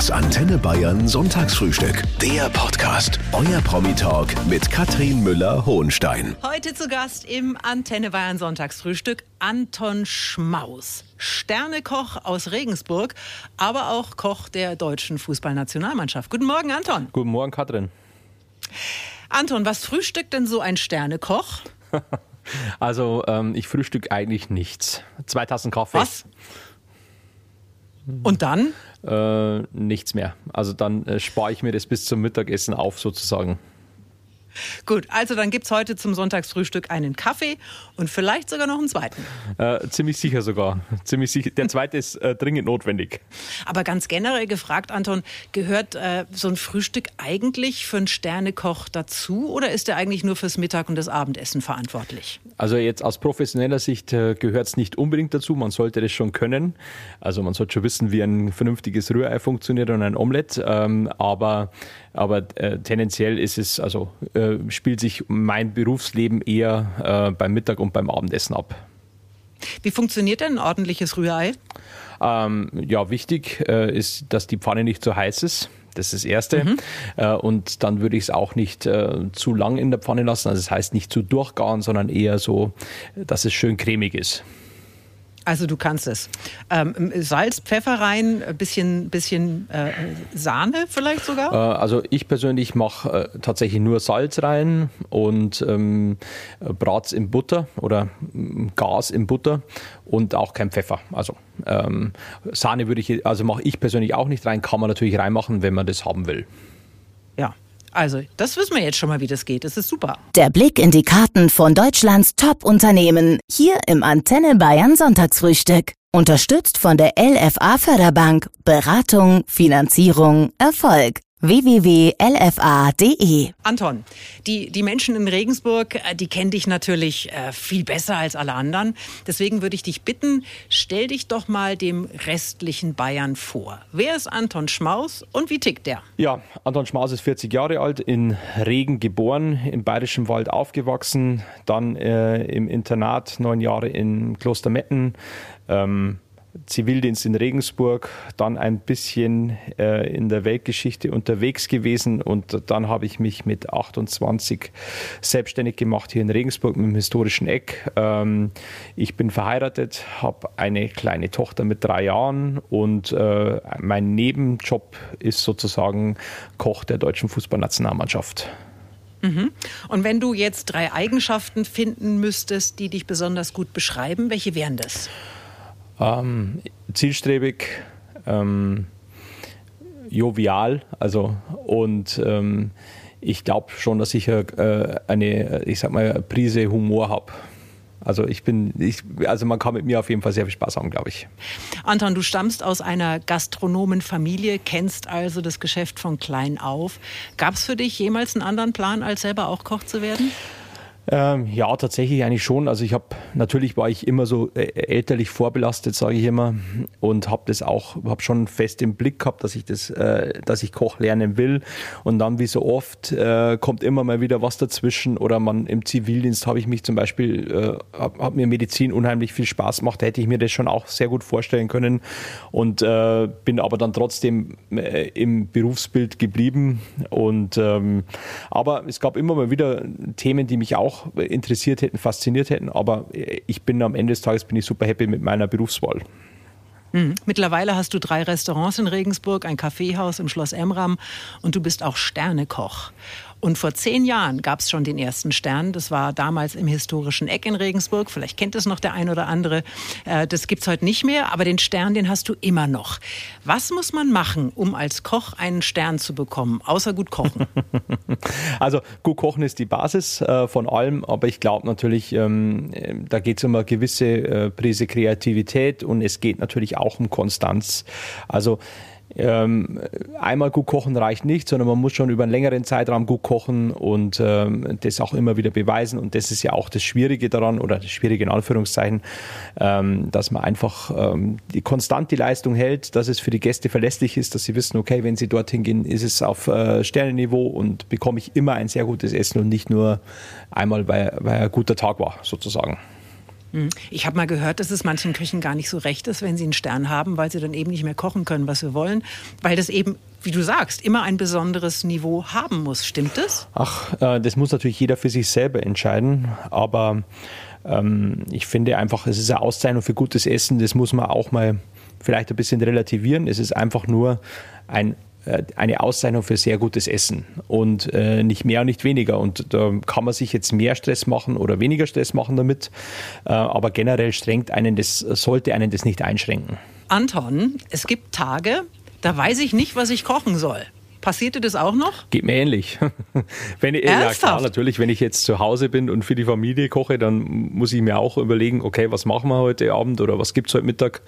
Das Antenne Bayern Sonntagsfrühstück. Der Podcast. Euer Promi-Talk mit Katrin Müller-Hohenstein. Heute zu Gast im Antenne Bayern Sonntagsfrühstück Anton Schmaus. Sternekoch aus Regensburg, aber auch Koch der deutschen Fußballnationalmannschaft. Guten Morgen, Anton. Guten Morgen, Katrin. Anton, was frühstückt denn so ein Sternekoch? Also ähm, ich frühstück eigentlich nichts. Zwei Tassen Kaffee. Was? Und dann? Äh, nichts mehr. Also dann äh, spare ich mir das bis zum Mittagessen auf sozusagen. Gut, also dann gibt es heute zum Sonntagsfrühstück einen Kaffee und vielleicht sogar noch einen zweiten. Äh, ziemlich sicher sogar. Ziemlich sicher. Der zweite ist äh, dringend notwendig. Aber ganz generell gefragt, Anton, gehört äh, so ein Frühstück eigentlich für einen Sternekoch dazu oder ist er eigentlich nur fürs Mittag- und das Abendessen verantwortlich? Also jetzt aus professioneller Sicht äh, gehört es nicht unbedingt dazu. Man sollte das schon können. Also man sollte schon wissen, wie ein vernünftiges Rührei funktioniert und ein Omelett. Ähm, aber aber äh, tendenziell ist es, also äh, spielt sich mein Berufsleben eher äh, beim Mittag und beim Abendessen ab. Wie funktioniert denn ein ordentliches Rührei? Ähm, ja, wichtig äh, ist, dass die Pfanne nicht zu heiß ist. Das ist das Erste. Mhm. Äh, und dann würde ich es auch nicht äh, zu lang in der Pfanne lassen. Also das heißt nicht zu durchgaren, sondern eher so, dass es schön cremig ist. Also du kannst es. Ähm, Salz, Pfeffer rein, ein bisschen, bisschen äh, Sahne vielleicht sogar? Äh, also ich persönlich mache äh, tatsächlich nur Salz rein und ähm, Brat's in Butter oder mm, Gas in Butter und auch kein Pfeffer. Also ähm, Sahne würde ich, also mache ich persönlich auch nicht rein, kann man natürlich reinmachen, wenn man das haben will. Ja, also, das wissen wir jetzt schon mal, wie das geht. Das ist super. Der Blick in die Karten von Deutschlands Top-Unternehmen. Hier im Antenne Bayern Sonntagsfrühstück. Unterstützt von der LFA Förderbank. Beratung, Finanzierung, Erfolg www.lfa.de. Anton, die, die Menschen in Regensburg, äh, die kennen dich natürlich äh, viel besser als alle anderen. Deswegen würde ich dich bitten, stell dich doch mal dem restlichen Bayern vor. Wer ist Anton Schmaus und wie tickt der? Ja, Anton Schmaus ist 40 Jahre alt, in Regen geboren, im Bayerischen Wald aufgewachsen, dann äh, im Internat neun Jahre in Klostermetten. Ähm, Zivildienst in Regensburg, dann ein bisschen äh, in der Weltgeschichte unterwegs gewesen und dann habe ich mich mit 28 selbstständig gemacht hier in Regensburg mit dem historischen Eck. Ähm, ich bin verheiratet, habe eine kleine Tochter mit drei Jahren und äh, mein Nebenjob ist sozusagen Koch der deutschen Fußballnationalmannschaft. Mhm. Und wenn du jetzt drei Eigenschaften finden müsstest, die dich besonders gut beschreiben, welche wären das? Ähm, zielstrebig, ähm, jovial, also und ähm, ich glaube schon, dass ich äh, eine, ich sag mal, Prise Humor habe. Also ich bin, ich, also man kann mit mir auf jeden Fall sehr viel Spaß haben, glaube ich. Anton, du stammst aus einer Gastronomenfamilie, kennst also das Geschäft von klein auf. Gab es für dich jemals einen anderen Plan, als selber auch Koch zu werden? Ähm, ja, tatsächlich eigentlich schon. Also ich habe natürlich war ich immer so elterlich vorbelastet, sage ich immer, und habe das auch, habe schon fest im Blick gehabt, dass ich das, äh, dass ich Koch lernen will. Und dann wie so oft äh, kommt immer mal wieder was dazwischen. Oder man im Zivildienst habe ich mich zum Beispiel, äh, habe hab mir Medizin unheimlich viel Spaß gemacht. Hätte ich mir das schon auch sehr gut vorstellen können. Und äh, bin aber dann trotzdem äh, im Berufsbild geblieben. Und ähm, aber es gab immer mal wieder Themen, die mich auch interessiert hätten, fasziniert hätten. Aber ich bin am Ende des Tages bin ich super happy mit meiner Berufswahl. Mhm. Mittlerweile hast du drei Restaurants in Regensburg, ein Kaffeehaus im Schloss Emram und du bist auch Sternekoch. Und vor zehn Jahren gab es schon den ersten Stern. Das war damals im historischen Eck in Regensburg. Vielleicht kennt es noch der ein oder andere. Äh, das gibt es heute nicht mehr, aber den Stern, den hast du immer noch. Was muss man machen, um als Koch einen Stern zu bekommen, außer gut kochen? Also gut kochen ist die Basis äh, von allem, aber ich glaube natürlich, ähm, da geht es um eine gewisse äh, Prise Kreativität und es geht natürlich auch um Konstanz. Also ähm, einmal gut kochen reicht nicht, sondern man muss schon über einen längeren Zeitraum gut kochen und ähm, das auch immer wieder beweisen. Und das ist ja auch das Schwierige daran, oder das Schwierige in Anführungszeichen, ähm, dass man einfach ähm, die, konstant die Leistung hält, dass es für die Gäste verlässlich ist, dass sie wissen, okay, wenn sie dorthin gehen, ist es auf äh, Sternenniveau und bekomme ich immer ein sehr gutes Essen und nicht nur einmal, weil, weil ein guter Tag war, sozusagen. Hm. Ich habe mal gehört, dass es manchen Köchen gar nicht so recht ist, wenn sie einen Stern haben, weil sie dann eben nicht mehr kochen können, was sie wollen, weil das eben, wie du sagst, immer ein besonderes Niveau haben muss. Stimmt das? Ach, äh, das muss natürlich jeder für sich selber entscheiden, aber ähm, ich finde einfach, es ist eine Auszeichnung für gutes Essen, das muss man auch mal vielleicht ein bisschen relativieren. Es ist einfach nur ein eine Auszeichnung für sehr gutes Essen und äh, nicht mehr und nicht weniger. Und da kann man sich jetzt mehr Stress machen oder weniger Stress machen damit, äh, aber generell strengt einen das, sollte einen das nicht einschränken. Anton, es gibt Tage, da weiß ich nicht, was ich kochen soll. Passierte das auch noch? Geht mir ähnlich. wenn ich, ja klar, natürlich, wenn ich jetzt zu Hause bin und für die Familie koche, dann muss ich mir auch überlegen, okay, was machen wir heute Abend oder was gibt es heute Mittag?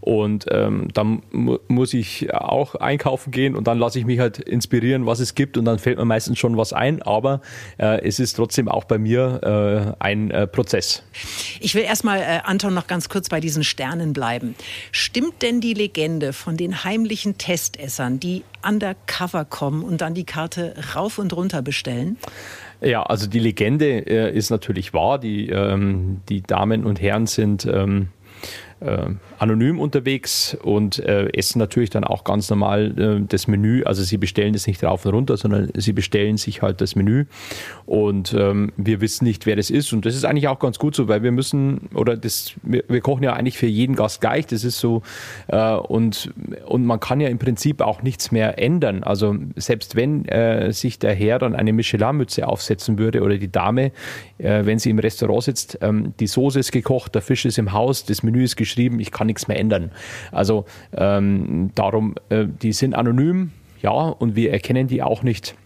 Und ähm, dann mu muss ich auch einkaufen gehen und dann lasse ich mich halt inspirieren, was es gibt und dann fällt mir meistens schon was ein, aber äh, es ist trotzdem auch bei mir äh, ein äh, Prozess. Ich will erstmal, äh, Anton, noch ganz kurz bei diesen Sternen bleiben. Stimmt denn die Legende von den heimlichen Testessern, die undercover kommen und dann die Karte rauf und runter bestellen? Ja, also die Legende äh, ist natürlich wahr. Die, ähm, die Damen und Herren sind ähm, äh, anonym unterwegs und äh, essen natürlich dann auch ganz normal äh, das Menü. Also sie bestellen das nicht rauf und runter, sondern sie bestellen sich halt das Menü und ähm, wir wissen nicht, wer das ist und das ist eigentlich auch ganz gut so, weil wir müssen oder das wir, wir kochen ja eigentlich für jeden Gast gleich. Das ist so äh, und und man kann ja im Prinzip auch nichts mehr ändern. Also selbst wenn äh, sich der Herr dann eine Michelin-Mütze aufsetzen würde oder die Dame, äh, wenn sie im Restaurant sitzt, ähm, die Soße ist gekocht, der Fisch ist im Haus, das Menü ist geschrieben, ich kann nichts mehr ändern. Also ähm, darum, äh, die sind anonym, ja, und wir erkennen die auch nicht.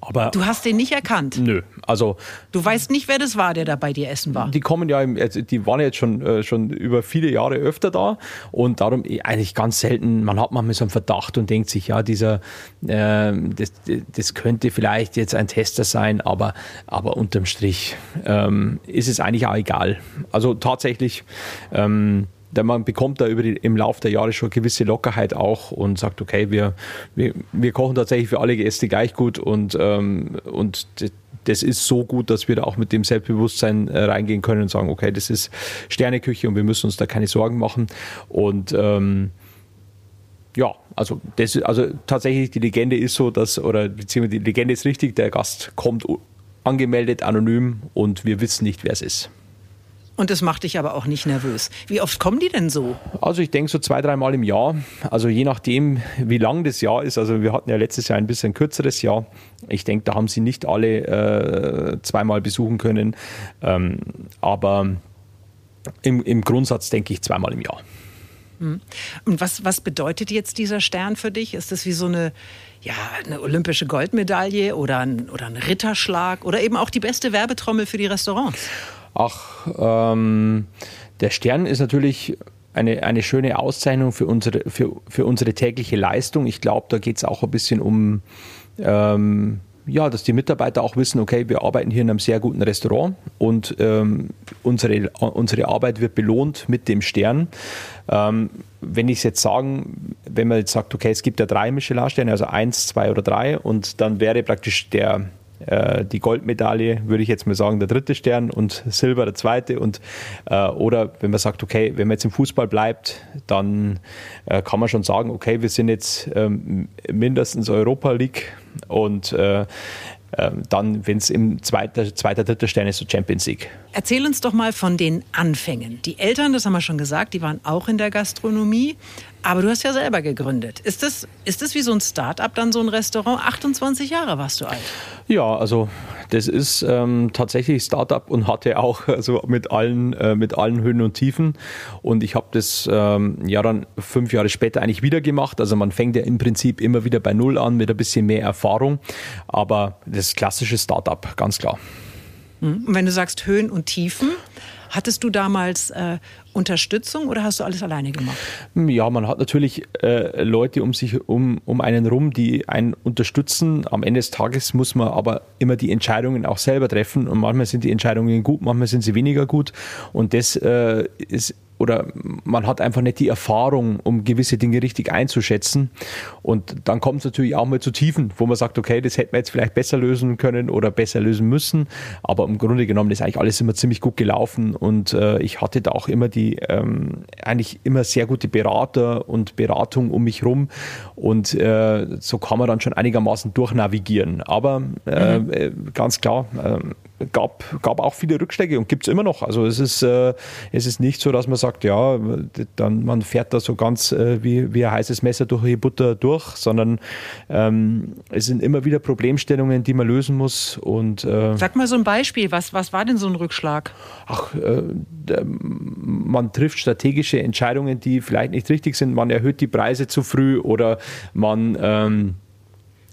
Aber du hast den nicht erkannt? Nö, also. Du weißt nicht, wer das war, der da bei dir essen war? Die kommen ja, im, also die waren jetzt schon, äh, schon über viele Jahre öfter da und darum eh, eigentlich ganz selten, man hat manchmal so einen Verdacht und denkt sich, ja, dieser, äh, das, das könnte vielleicht jetzt ein Tester sein, aber, aber unterm Strich ähm, ist es eigentlich auch egal. Also tatsächlich, ähm, denn man bekommt da über die, im Laufe der Jahre schon gewisse Lockerheit auch und sagt, okay, wir, wir, wir kochen tatsächlich für alle Gäste gleich gut und, ähm, und das ist so gut, dass wir da auch mit dem Selbstbewusstsein äh, reingehen können und sagen, okay, das ist Sterneküche und wir müssen uns da keine Sorgen machen. Und ähm, ja, also, das, also tatsächlich die Legende ist so, dass, oder beziehungsweise die Legende ist richtig, der Gast kommt angemeldet, anonym und wir wissen nicht, wer es ist. Und das macht dich aber auch nicht nervös. Wie oft kommen die denn so? Also ich denke so zwei, dreimal im Jahr. Also je nachdem, wie lang das Jahr ist. Also wir hatten ja letztes Jahr ein bisschen kürzeres Jahr. Ich denke, da haben sie nicht alle äh, zweimal besuchen können. Ähm, aber im, im Grundsatz denke ich zweimal im Jahr. Hm. Und was, was bedeutet jetzt dieser Stern für dich? Ist das wie so eine, ja, eine olympische Goldmedaille oder ein, oder ein Ritterschlag oder eben auch die beste Werbetrommel für die Restaurants? Ach, ähm, der Stern ist natürlich eine, eine schöne Auszeichnung für unsere, für, für unsere tägliche Leistung. Ich glaube, da geht es auch ein bisschen um, ähm, ja, dass die Mitarbeiter auch wissen, okay, wir arbeiten hier in einem sehr guten Restaurant und ähm, unsere, unsere Arbeit wird belohnt mit dem Stern. Ähm, wenn ich es jetzt sagen, wenn man jetzt sagt, okay, es gibt ja drei Michelin-Sterne, also eins, zwei oder drei, und dann wäre praktisch der, äh, die Goldmedaille, würde ich jetzt mal sagen, der dritte Stern und Silber der zweite. Und, äh, oder wenn man sagt, okay, wenn man jetzt im Fußball bleibt, dann äh, kann man schon sagen, okay, wir sind jetzt ähm, mindestens Europa League und äh, ähm, dann, wenn es im zweiten, zweiter, dritter Stern ist, so Champions League. Erzähl uns doch mal von den Anfängen. Die Eltern, das haben wir schon gesagt, die waren auch in der Gastronomie. Aber du hast ja selber gegründet. Ist das, ist das wie so ein Start-up dann so ein Restaurant? 28 Jahre warst du alt. Ja, also das ist ähm, tatsächlich Start-up und hatte auch also mit allen, äh, mit allen Höhen und Tiefen. Und ich habe das ähm, ja dann fünf Jahre später eigentlich wieder gemacht. Also man fängt ja im Prinzip immer wieder bei Null an mit ein bisschen mehr Erfahrung. Aber das klassische Start-up, ganz klar. Hm. Und wenn du sagst Höhen und Tiefen, Hattest du damals äh, Unterstützung oder hast du alles alleine gemacht? Ja, man hat natürlich äh, Leute um sich um, um einen rum, die einen unterstützen. Am Ende des Tages muss man aber immer die Entscheidungen auch selber treffen und manchmal sind die Entscheidungen gut, manchmal sind sie weniger gut und das äh, ist oder man hat einfach nicht die Erfahrung, um gewisse Dinge richtig einzuschätzen. Und dann kommt es natürlich auch mal zu Tiefen, wo man sagt, okay, das hätten wir jetzt vielleicht besser lösen können oder besser lösen müssen. Aber im Grunde genommen ist eigentlich alles immer ziemlich gut gelaufen und äh, ich hatte da auch immer die ähm, eigentlich immer sehr gute Berater und Beratung um mich rum und äh, so kann man dann schon einigermaßen durchnavigieren. Aber äh, mhm. Äh, ganz klar, äh, gab, gab auch viele Rückschläge und gibt es immer noch. Also es ist, äh, es ist nicht so, dass man sagt, ja, dann man fährt da so ganz äh, wie, wie ein heißes Messer durch die Butter durch, sondern ähm, es sind immer wieder Problemstellungen, die man lösen muss. Und, äh, Sag mal so ein Beispiel, was, was war denn so ein Rückschlag? Ach, äh, man trifft strategische Entscheidungen, die vielleicht nicht richtig sind. Man erhöht die Preise zu früh oder man ähm,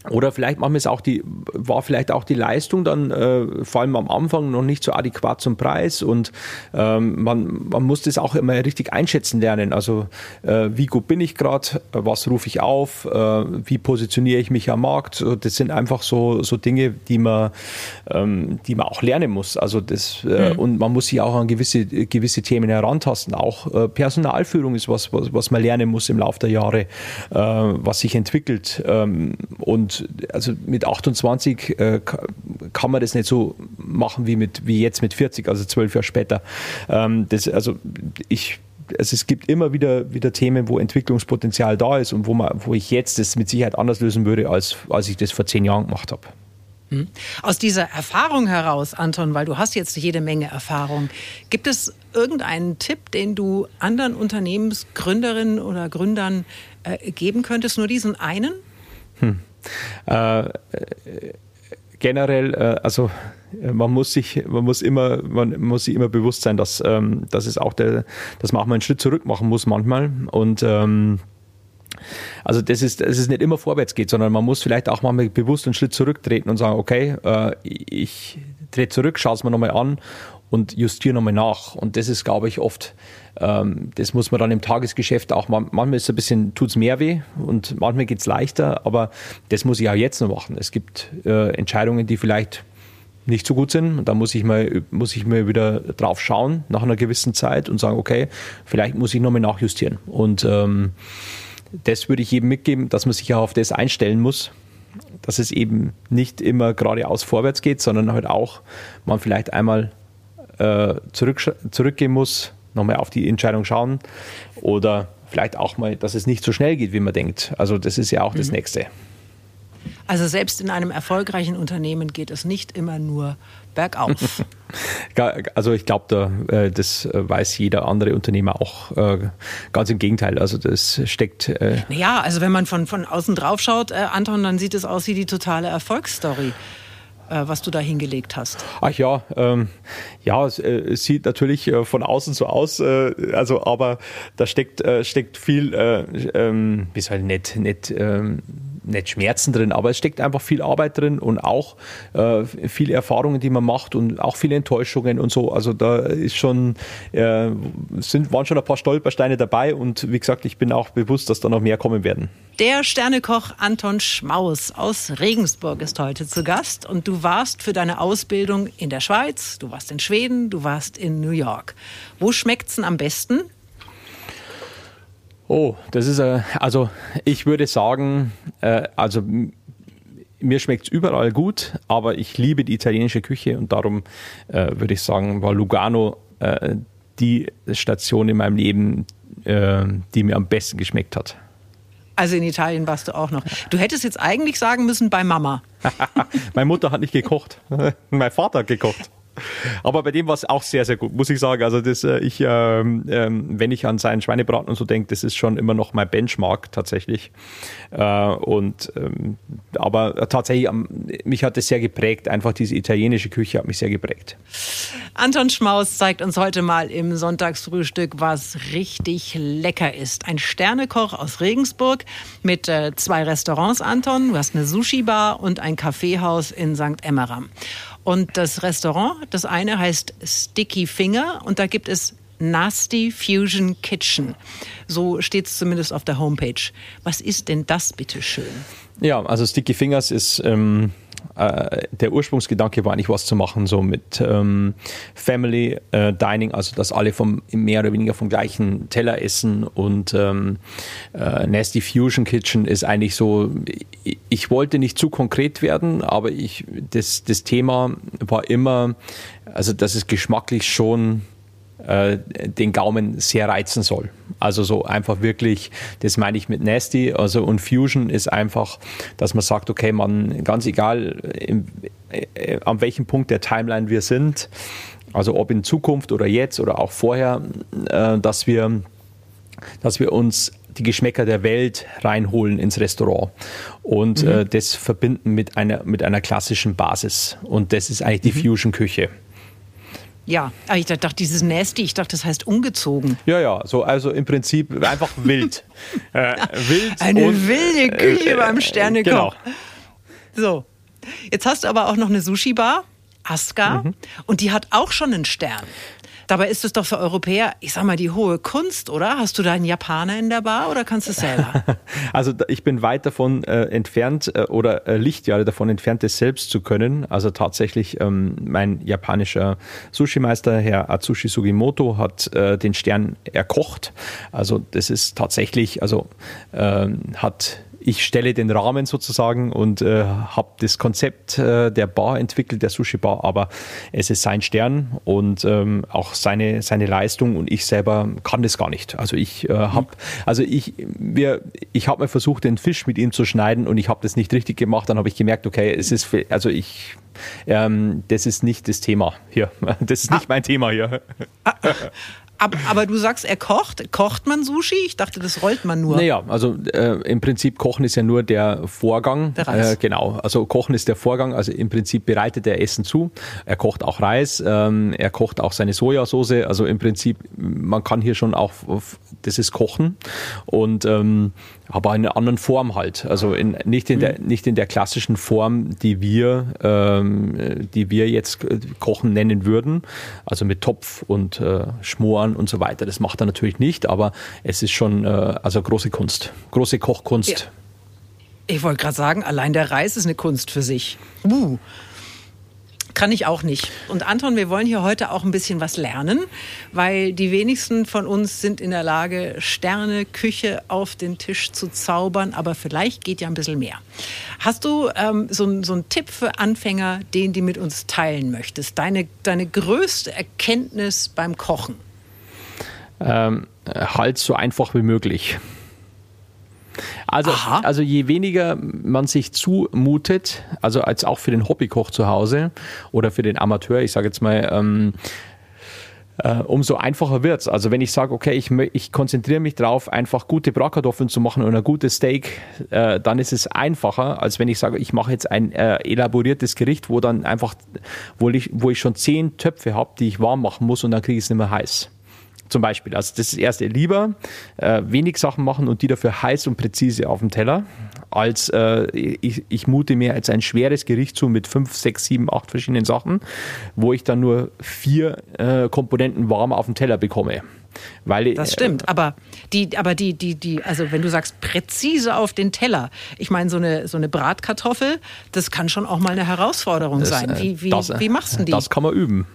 oder vielleicht machen wir es auch die, war vielleicht auch die Leistung dann äh, vor allem am Anfang noch nicht so adäquat zum Preis und ähm, man, man muss das auch immer richtig einschätzen lernen. Also äh, wie gut bin ich gerade, was rufe ich auf, äh, wie positioniere ich mich am Markt. Das sind einfach so, so Dinge, die man, ähm, die man auch lernen muss. Also das, äh, mhm. Und man muss sich auch an gewisse, gewisse Themen herantasten. Auch äh, Personalführung ist was, was, was man lernen muss im Laufe der Jahre, äh, was sich entwickelt. Ähm, und also mit 28 äh, kann man das nicht so machen wie, mit, wie jetzt mit 40, also zwölf Jahre später. Ähm, das, also ich also es gibt immer wieder, wieder Themen, wo Entwicklungspotenzial da ist und wo, man, wo ich jetzt das mit Sicherheit anders lösen würde, als, als ich das vor zehn Jahren gemacht habe. Hm. Aus dieser Erfahrung heraus, Anton, weil du hast jetzt jede Menge Erfahrung, gibt es irgendeinen Tipp, den du anderen Unternehmensgründerinnen oder Gründern äh, geben könntest? Nur diesen einen? Hm. Äh, generell, äh, also man muss sich, man muss immer, man muss sich immer bewusst sein, dass, ähm, dass es auch der, dass man auch mal einen Schritt zurück machen muss manchmal. Und ähm, also das ist, dass es nicht immer vorwärts geht, sondern man muss vielleicht auch mal bewusst einen Schritt zurücktreten und sagen, okay, äh, ich trete zurück, schaue es mir nochmal an und justiere nochmal nach. Und das ist, glaube ich, oft, ähm, das muss man dann im Tagesgeschäft auch, manchmal ist es ein bisschen, tut es mehr weh und manchmal geht es leichter, aber das muss ich auch jetzt noch machen. Es gibt äh, Entscheidungen, die vielleicht nicht so gut sind. Und da muss ich mal, muss ich mal wieder drauf schauen nach einer gewissen Zeit und sagen, okay, vielleicht muss ich nochmal nachjustieren. Und ähm, das würde ich jedem mitgeben, dass man sich auch auf das einstellen muss, dass es eben nicht immer geradeaus vorwärts geht, sondern halt auch man vielleicht einmal äh, zurück, zurückgehen muss, nochmal auf die Entscheidung schauen oder vielleicht auch mal, dass es nicht so schnell geht, wie man denkt. Also das ist ja auch mhm. das Nächste. Also selbst in einem erfolgreichen Unternehmen geht es nicht immer nur bergauf. also ich glaube, da, äh, das äh, weiß jeder andere Unternehmer auch äh, ganz im Gegenteil. Also das steckt. Naja, also wenn man von, von außen drauf schaut, Anton, dann sieht es aus wie die totale Erfolgsstory. Äh, was du da hingelegt hast? Ach ja, ähm, ja, es, äh, sieht natürlich äh, von außen so aus, äh, also aber da steckt äh, steckt viel, äh, ähm, wie soll nicht nicht ähm, nicht Schmerzen drin, aber es steckt einfach viel Arbeit drin und auch äh, viele Erfahrungen, die man macht und auch viele Enttäuschungen und so. Also da ist schon, äh, sind, waren schon ein paar Stolpersteine dabei und wie gesagt, ich bin auch bewusst, dass da noch mehr kommen werden. Der Sternekoch Anton Schmaus aus Regensburg ist heute zu Gast und du warst für deine Ausbildung in der Schweiz, du warst in Schweden, du warst in New York. Wo schmeckt's denn am besten? Oh, das ist, äh, also ich würde sagen, äh, also mir schmeckt es überall gut, aber ich liebe die italienische Küche und darum äh, würde ich sagen, war Lugano äh, die Station in meinem Leben, äh, die mir am besten geschmeckt hat. Also in Italien warst du auch noch. Du hättest jetzt eigentlich sagen müssen bei Mama. Meine Mutter hat nicht gekocht. mein Vater hat gekocht. Aber bei dem war es auch sehr, sehr gut, muss ich sagen. Also das, äh, ich, ähm, ähm, wenn ich an seinen Schweinebraten und so denke, das ist schon immer noch mein Benchmark tatsächlich. Äh, und ähm, aber tatsächlich, mich hat es sehr geprägt. Einfach diese italienische Küche hat mich sehr geprägt. Anton Schmaus zeigt uns heute mal im Sonntagsfrühstück, was richtig lecker ist. Ein Sternekoch aus Regensburg mit äh, zwei Restaurants, Anton. Du hast eine Sushi-Bar und ein Kaffeehaus in St. Emmeram. Und das Restaurant, das eine heißt Sticky Finger und da gibt es Nasty Fusion Kitchen. So steht es zumindest auf der Homepage. Was ist denn das bitte schön? Ja, also Sticky Fingers ist ähm, äh, der Ursprungsgedanke war eigentlich was zu machen, so mit ähm, Family äh, Dining, also dass alle vom mehr oder weniger vom gleichen Teller essen und ähm, äh, Nasty Fusion Kitchen ist eigentlich so, ich, ich, wollte nicht zu konkret werden, aber ich, das, das Thema war immer, also dass es geschmacklich schon äh, den Gaumen sehr reizen soll. Also so einfach wirklich, das meine ich mit Nasty. Also und Fusion ist einfach, dass man sagt, okay, man ganz egal, im, äh, an welchem Punkt der Timeline wir sind, also ob in Zukunft oder jetzt oder auch vorher, äh, dass wir, dass wir uns die Geschmäcker der Welt reinholen ins Restaurant und mhm. äh, das verbinden mit einer, mit einer klassischen Basis. Und das ist eigentlich die mhm. Fusion-Küche. Ja, aber ich dachte, dieses Nasty, ich dachte, das heißt ungezogen. Ja, ja, so, also im Prinzip einfach wild. äh, wild Eine und, wilde Küche äh, beim Sternekoch. Genau. So, jetzt hast du aber auch noch eine Sushi-Bar, Aska, mhm. und die hat auch schon einen Stern. Dabei ist es doch für Europäer, ich sag mal, die hohe Kunst, oder? Hast du da einen Japaner in der Bar oder kannst du es selber? Also ich bin weit davon äh, entfernt äh, oder äh, Lichtjahre davon entfernt, es selbst zu können. Also tatsächlich, ähm, mein japanischer Sushi-Meister, Herr Atsushi Sugimoto, hat äh, den Stern erkocht. Also das ist tatsächlich, also ähm, hat ich stelle den Rahmen sozusagen und äh, habe das Konzept äh, der Bar entwickelt, der Sushi Bar, aber es ist sein Stern und ähm, auch seine, seine Leistung und ich selber kann das gar nicht. Also ich äh, habe, also ich, wir, ich habe mal versucht, den Fisch mit ihm zu schneiden und ich habe das nicht richtig gemacht. Dann habe ich gemerkt, okay, es ist, also ich, ähm, das ist nicht das Thema hier. Das ist nicht ah. mein Thema hier. Ah. Aber, aber, du sagst, er kocht. Kocht man Sushi? Ich dachte, das rollt man nur. Naja, also äh, im Prinzip Kochen ist ja nur der Vorgang. Der Reis. Äh, genau, also Kochen ist der Vorgang. Also im Prinzip bereitet er Essen zu. Er kocht auch Reis, ähm, er kocht auch seine Sojasauce. Also im Prinzip, man kann hier schon auch, das ist Kochen. Und ähm, aber in einer anderen Form halt. Also in, nicht, in der, mhm. nicht in der klassischen Form, die wir, ähm, die wir jetzt Kochen nennen würden. Also mit Topf und äh, Schmoren und so weiter. Das macht er natürlich nicht, aber es ist schon äh, also große Kunst, große Kochkunst. Ja. Ich wollte gerade sagen, allein der Reis ist eine Kunst für sich. Uh. Kann ich auch nicht. Und Anton, wir wollen hier heute auch ein bisschen was lernen, weil die wenigsten von uns sind in der Lage, Sterne, Küche auf den Tisch zu zaubern, aber vielleicht geht ja ein bisschen mehr. Hast du ähm, so, so einen Tipp für Anfänger, den du mit uns teilen möchtest? Deine, deine größte Erkenntnis beim Kochen? Ähm, halt so einfach wie möglich. Also, also je weniger man sich zumutet, also als auch für den Hobbykoch zu Hause oder für den Amateur, ich sage jetzt mal, ähm, äh, umso einfacher wird es. Also wenn ich sage, okay, ich, ich konzentriere mich darauf, einfach gute Bratkartoffeln zu machen und ein gutes Steak, äh, dann ist es einfacher, als wenn ich sage, ich mache jetzt ein äh, elaboriertes Gericht, wo dann einfach, wo ich, wo ich schon zehn Töpfe habe, die ich warm machen muss und dann kriege ich es nicht mehr heiß. Zum Beispiel. Also das ist das erste lieber äh, wenig Sachen machen und die dafür heiß und präzise auf dem Teller, als äh, ich, ich mute mir jetzt ein schweres Gericht zu mit fünf, sechs, sieben, acht verschiedenen Sachen, wo ich dann nur vier äh, Komponenten warm auf dem Teller bekomme. Weil, das stimmt, äh, aber die, aber die, die, die, also wenn du sagst präzise auf den Teller, ich meine so eine so eine Bratkartoffel, das kann schon auch mal eine Herausforderung das, sein. Wie, wie, das, wie machst du die? Das kann man üben.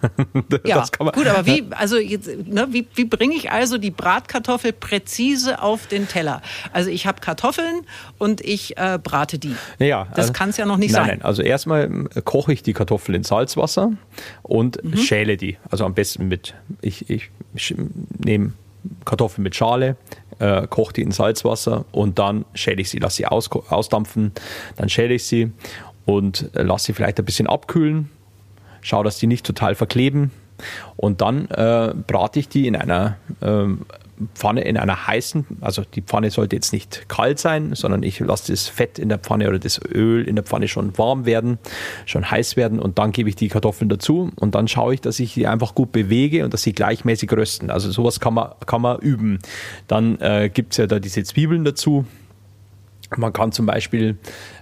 ja, gut, aber wie, also jetzt, ne, wie, wie bringe ich also die Bratkartoffel präzise auf den Teller? Also ich habe Kartoffeln und ich äh, brate die. Ja, das also, kann es ja noch nicht nein, sein. Nein, also erstmal koche ich die Kartoffeln in Salzwasser und mhm. schäle die. Also am besten mit, ich, ich nehme Kartoffeln mit Schale, äh, koche die in Salzwasser und dann schäle ich sie, lasse sie aus, ausdampfen, dann schäle ich sie und lasse sie vielleicht ein bisschen abkühlen schaue, dass die nicht total verkleben. Und dann äh, brate ich die in einer ähm, Pfanne, in einer heißen, also die Pfanne sollte jetzt nicht kalt sein, sondern ich lasse das Fett in der Pfanne oder das Öl in der Pfanne schon warm werden, schon heiß werden und dann gebe ich die Kartoffeln dazu und dann schaue ich, dass ich die einfach gut bewege und dass sie gleichmäßig rösten. Also sowas kann man, kann man üben. Dann äh, gibt es ja da diese Zwiebeln dazu. Man kann zum Beispiel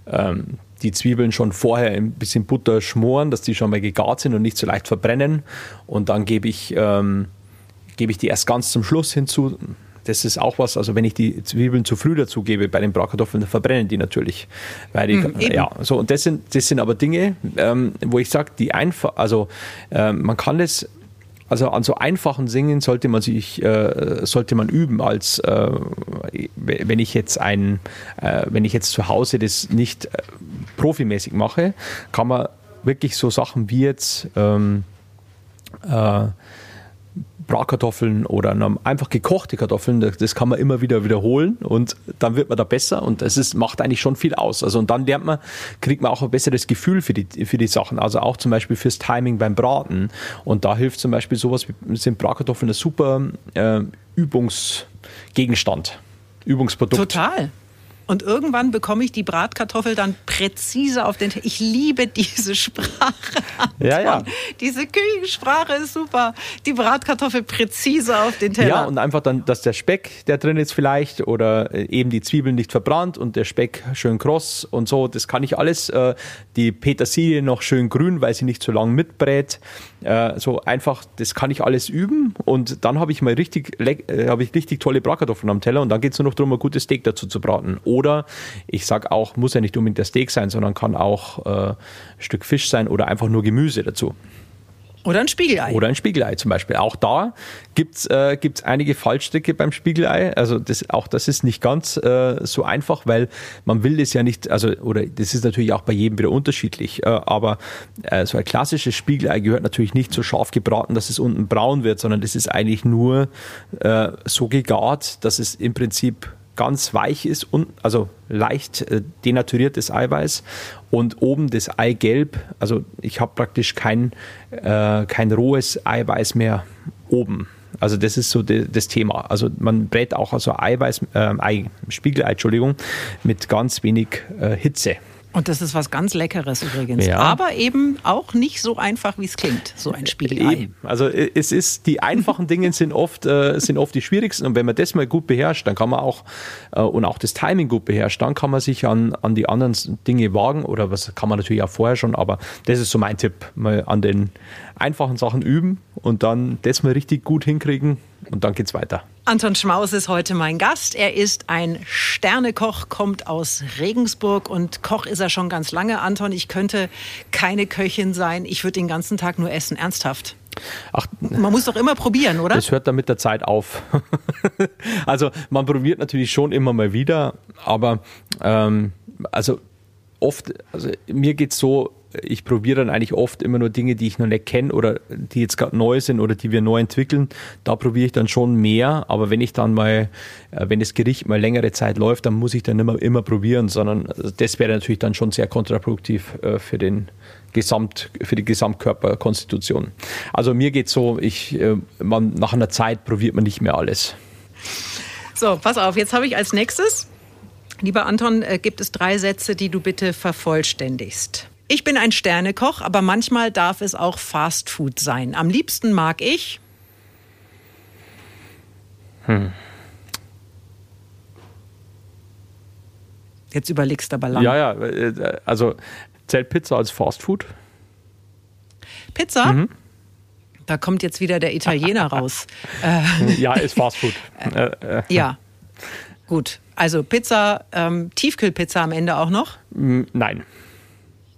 ähm, die Zwiebeln schon vorher ein bisschen Butter schmoren, dass die schon mal gegart sind und nicht so leicht verbrennen. Und dann gebe ich, ähm, gebe ich die erst ganz zum Schluss hinzu. das ist auch was, also wenn ich die Zwiebeln zu früh dazugebe bei den Bratkartoffeln, dann verbrennen die natürlich. Weil die, mm, ja, so, und das sind, das sind aber Dinge, ähm, wo ich sage, die einfach, also äh, man kann das also an so einfachen Singen sollte man sich, äh, sollte man üben, als äh, wenn ich jetzt ein, äh, wenn ich jetzt zu Hause das nicht äh, profimäßig mache, kann man wirklich so Sachen wie jetzt ähm, äh, Bratkartoffeln oder einfach gekochte Kartoffeln, das kann man immer wieder wiederholen und dann wird man da besser und ist, macht eigentlich schon viel aus. Also und dann lernt man, kriegt man auch ein besseres Gefühl für die, für die Sachen. Also auch zum Beispiel fürs Timing beim Braten. Und da hilft zum Beispiel sowas wie sind Bratkartoffeln ein super äh, Übungsgegenstand, Übungsprodukt. Total. Und irgendwann bekomme ich die Bratkartoffel dann präzise auf den Teller. Ich liebe diese Sprache. Ja, ja. Diese Küchensprache ist super. Die Bratkartoffel präzise auf den Teller. Ja, und einfach dann, dass der Speck, der drin ist vielleicht, oder äh, eben die Zwiebeln nicht verbrannt und der Speck schön kross und so, das kann ich alles. Äh, die Petersilie noch schön grün, weil sie nicht so lang mitbrät. Äh, so einfach, das kann ich alles üben und dann habe ich mal richtig, habe ich richtig tolle Bratkartoffeln am Teller und dann geht es nur noch darum, ein gutes Steak dazu zu braten oder ich sage auch, muss ja nicht unbedingt der Steak sein, sondern kann auch äh, ein Stück Fisch sein oder einfach nur Gemüse dazu. Oder ein Spiegelei. Oder ein Spiegelei zum Beispiel. Auch da gibt es äh, gibt's einige Fallstricke beim Spiegelei. Also das, auch das ist nicht ganz äh, so einfach, weil man will das ja nicht, also oder das ist natürlich auch bei jedem wieder unterschiedlich. Äh, aber äh, so ein klassisches Spiegelei gehört natürlich nicht so scharf gebraten, dass es unten braun wird, sondern das ist eigentlich nur äh, so gegart, dass es im Prinzip ganz weich ist und also leicht äh, denaturiertes Eiweiß und oben das Eigelb. Also ich habe praktisch kein, äh, kein rohes Eiweiß mehr oben. Also das ist so de, das Thema. Also man brät auch also Eiweiß, äh, Ei, Spiegelei, Entschuldigung, mit ganz wenig äh, Hitze. Und das ist was ganz Leckeres übrigens. Ja. Aber eben auch nicht so einfach, wie es klingt, so ein Spiegelei. Eben. Also äh, es ist, die einfachen Dinge sind oft, äh, sind oft die schwierigsten. Und wenn man das mal gut beherrscht, dann kann man auch, äh, und auch das Timing gut beherrscht, dann kann man sich an, an die anderen Dinge wagen. Oder was kann man natürlich auch vorher schon, aber das ist so mein Tipp. Mal an den einfachen Sachen üben und dann das mal richtig gut hinkriegen und dann geht's weiter. Anton Schmaus ist heute mein Gast. Er ist ein Sternekoch, kommt aus Regensburg und Koch ist er schon ganz lange. Anton, ich könnte keine Köchin sein. Ich würde den ganzen Tag nur essen. Ernsthaft. Ach, man muss doch immer probieren, oder? Das hört dann mit der Zeit auf. also man probiert natürlich schon immer mal wieder, aber ähm, also oft, also mir geht es so, ich probiere dann eigentlich oft immer nur Dinge, die ich noch nicht kenne oder die jetzt gerade neu sind oder die wir neu entwickeln. Da probiere ich dann schon mehr. Aber wenn ich dann mal, äh, wenn das Gericht mal längere Zeit läuft, dann muss ich dann immer, immer probieren, sondern das wäre natürlich dann schon sehr kontraproduktiv äh, für den Gesamt, für die Gesamtkörperkonstitution. Also mir geht so, ich, äh, man, nach einer Zeit probiert man nicht mehr alles. So, pass auf, jetzt habe ich als nächstes, lieber Anton, gibt es drei Sätze, die du bitte vervollständigst. Ich bin ein Sternekoch, aber manchmal darf es auch Fastfood sein. Am liebsten mag ich. Hm. Jetzt überlegst du aber lang. Ja, ja, äh, also zählt Pizza als Fastfood? Pizza? Mhm. Da kommt jetzt wieder der Italiener raus. ja, ist Fastfood. Äh, äh. Ja, gut. Also Pizza, ähm, Tiefkühlpizza am Ende auch noch? Nein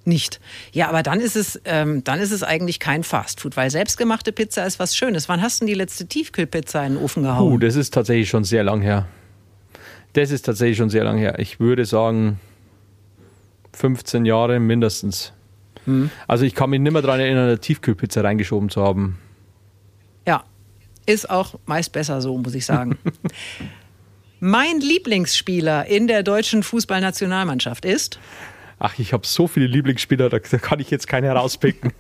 nicht. Ja, aber dann ist es, ähm, dann ist es eigentlich kein Fastfood, weil selbstgemachte Pizza ist was Schönes. Wann hast du die letzte Tiefkühlpizza in den Ofen gehauen? Uh, das ist tatsächlich schon sehr lang her. Das ist tatsächlich schon sehr lang her. Ich würde sagen 15 Jahre mindestens. Hm. Also ich kann mich nicht mehr daran erinnern, eine Tiefkühlpizza reingeschoben zu haben. Ja, ist auch meist besser so, muss ich sagen. mein Lieblingsspieler in der deutschen Fußballnationalmannschaft ist ach, ich habe so viele Lieblingsspieler, da, da, kann ich jetzt keine herauspicken.